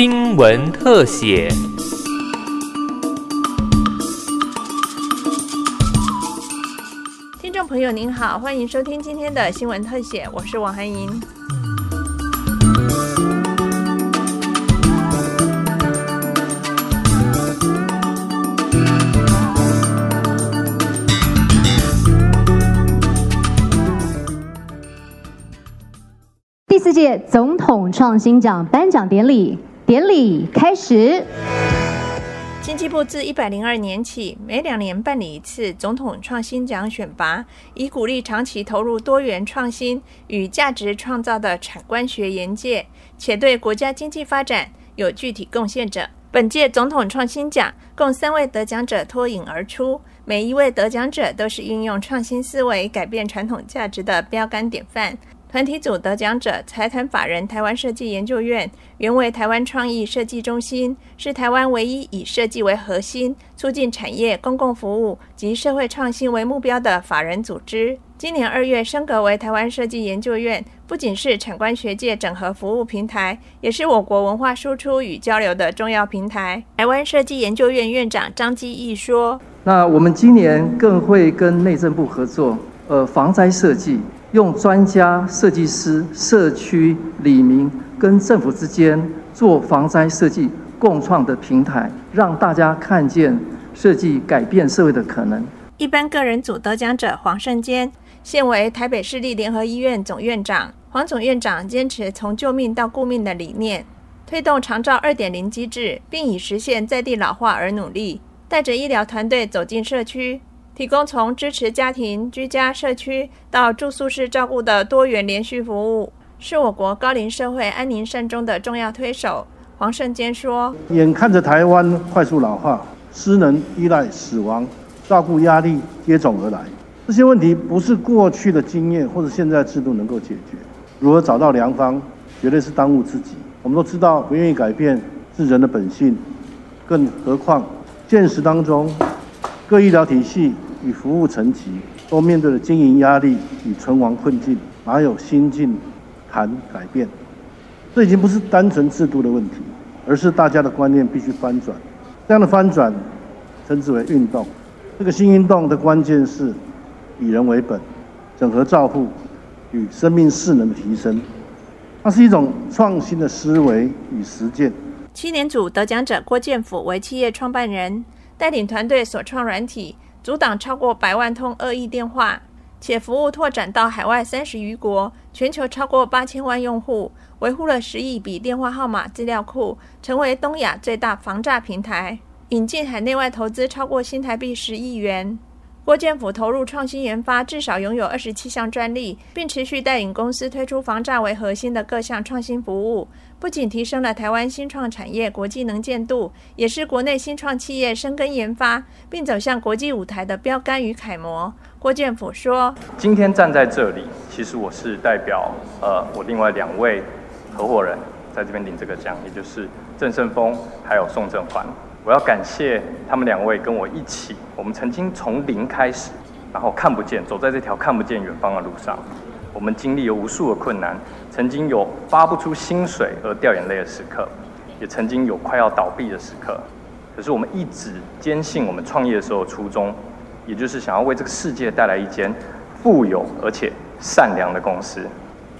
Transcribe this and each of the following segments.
新闻特写。听众朋友您好，欢迎收听今天的新闻特写，我是王涵莹。第四届总统创新奖颁奖典礼典礼开始。经济部自一百零二年起，每两年办理一次总统创新奖选拔，以鼓励长期投入多元创新与价值创造的产官学研界，且对国家经济发展有具体贡献者。本届总统创新奖共三位得奖者脱颖而出，每一位得奖者都是运用创新思维改变传统价值的标杆典范。团体组得奖者财团法人台湾设计研究院，原为台湾创意设计中心，是台湾唯一以设计为核心、促进产业、公共服务及社会创新为目标的法人组织。今年二月升格为台湾设计研究院，不仅是产官学界整合服务平台，也是我国文化输出与交流的重要平台。台湾设计研究院院长张基义说：“那我们今年更会跟内政部合作，呃，防灾设计。”用专家、设计师、社区、里民跟政府之间做防灾设计共创的平台，让大家看见设计改变社会的可能。一般个人组得奖者黄胜坚，现为台北市立联合医院总院长。黄总院长坚持从救命到顾命的理念，推动长照二点零机制，并以实现在地老化而努力，带着医疗团队走进社区。提供从支持家庭、居家、社区到住宿式照顾的多元连续服务，是我国高龄社会安宁善终的重要推手。黄胜坚说：“眼看着台湾快速老化，失能、依赖、死亡、照顾压力接踵而来，这些问题不是过去的经验或者现在制度能够解决。如何找到良方，绝对是当务之急。我们都知道，不愿意改变是人的本性，更何况现实当中各医疗体系。”与服务层级都面对了经营压力与存亡困境，哪有心境谈改变？这已经不是单纯制度的问题，而是大家的观念必须翻转。这样的翻转，称之为运动。这个新运动的关键是以人为本，整合照护与生命势能的提升。它是一种创新的思维与实践。七年组得奖者郭建甫为企业创办人，带领团队所创软体。阻挡超过百万通恶意电话，且服务拓展到海外三十余国，全球超过八千万用户，维护了十亿笔电话号码资料库，成为东亚最大防诈平台，引进海内外投资超过新台币十亿元。郭建甫投入创新研发，至少拥有二十七项专利，并持续带领公司推出防诈为核心的各项创新服务，不仅提升了台湾新创产业国际能见度，也是国内新创企业深耕研发并走向国际舞台的标杆与楷模。郭建甫说：“今天站在这里，其实我是代表呃我另外两位合伙人在这边领这个奖，也就是郑胜峰还有宋正环。”我要感谢他们两位跟我一起，我们曾经从零开始，然后看不见，走在这条看不见远方的路上，我们经历了无数的困难，曾经有发不出薪水而掉眼泪的时刻，也曾经有快要倒闭的时刻，可是我们一直坚信我们创业的时候初衷，也就是想要为这个世界带来一间富有而且善良的公司，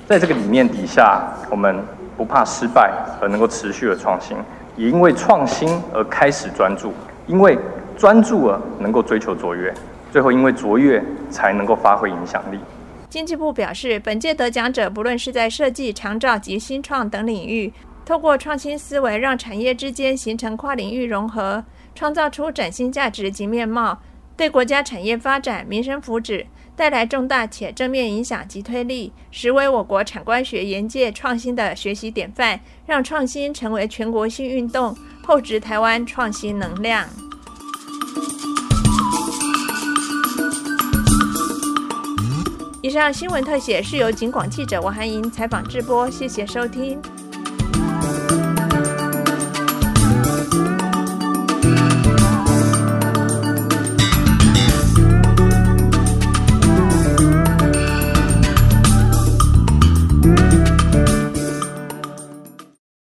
在这个理念底下，我们不怕失败而能够持续的创新。也因为创新而开始专注，因为专注而能够追求卓越，最后因为卓越才能够发挥影响力。经济部表示，本届得奖者不论是在设计、长照及新创等领域，透过创新思维，让产业之间形成跨领域融合，创造出崭新价值及面貌，对国家产业发展、民生福祉。带来重大且正面影响及推力，实为我国产官学研界创新的学习典范，让创新成为全国性运动，厚植台湾创新能量。以上新闻特写是由警广记者王涵莹采访直播，谢谢收听。